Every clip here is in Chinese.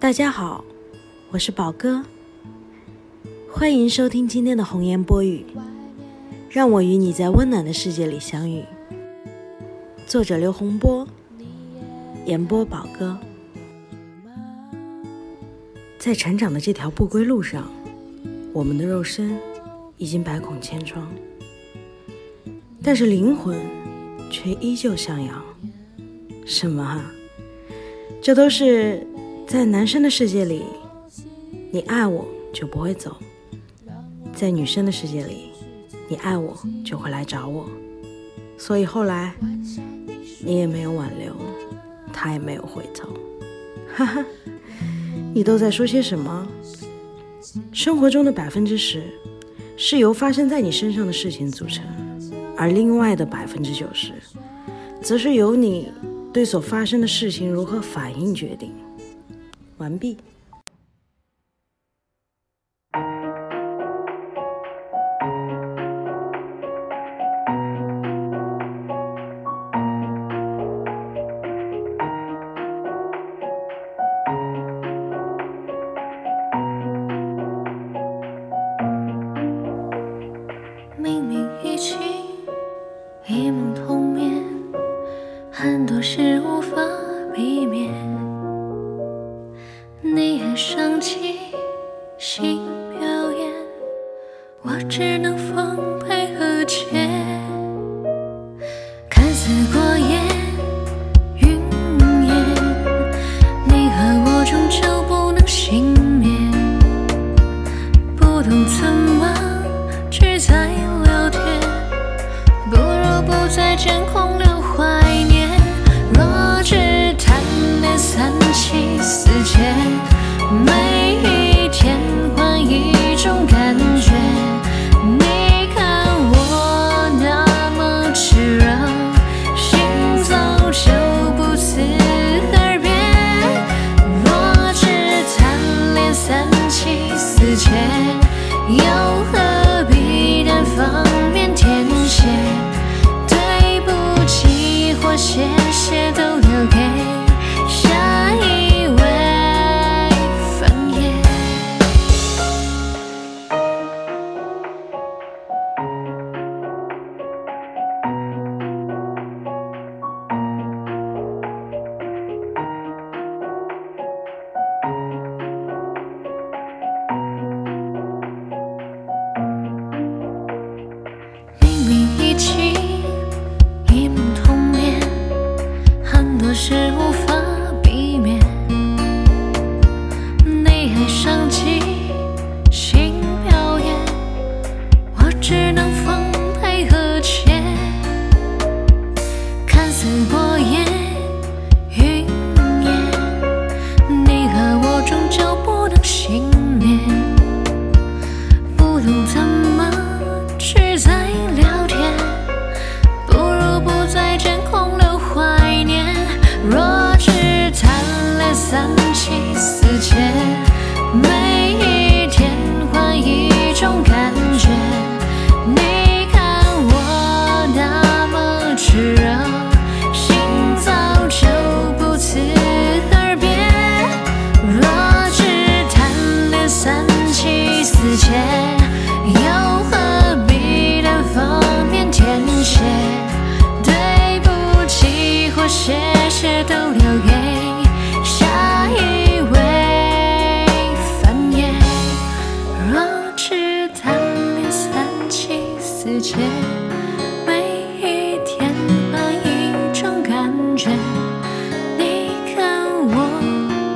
大家好，我是宝哥，欢迎收听今天的红颜播语，让我与你在温暖的世界里相遇。作者刘洪波，演播宝哥。在成长的这条不归路上，我们的肉身已经百孔千疮，但是灵魂却依旧向阳。什么啊？这都是在男生的世界里，你爱我就不会走；在女生的世界里，你爱我就会来找我。所以后来你也没有挽留，他也没有回头。哈哈。你都在说些什么？生活中的百分之十是由发生在你身上的事情组成，而另外的百分之九十，则是由你对所发生的事情如何反应决定。完毕。很多事无法避免，你爱上起新表演，我只能奉陪和切。看似过眼云烟，你和我终究不能幸免，不懂怎么去再聊天，不如不再见路在一切都留给下一位繁衍。若只贪恋三妻四妾，每一天换一种感觉。你看我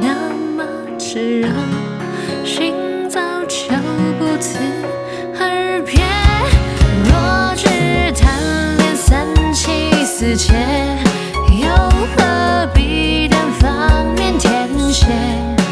那么炽热，心早就不辞而别。若只贪恋三妻四妾。前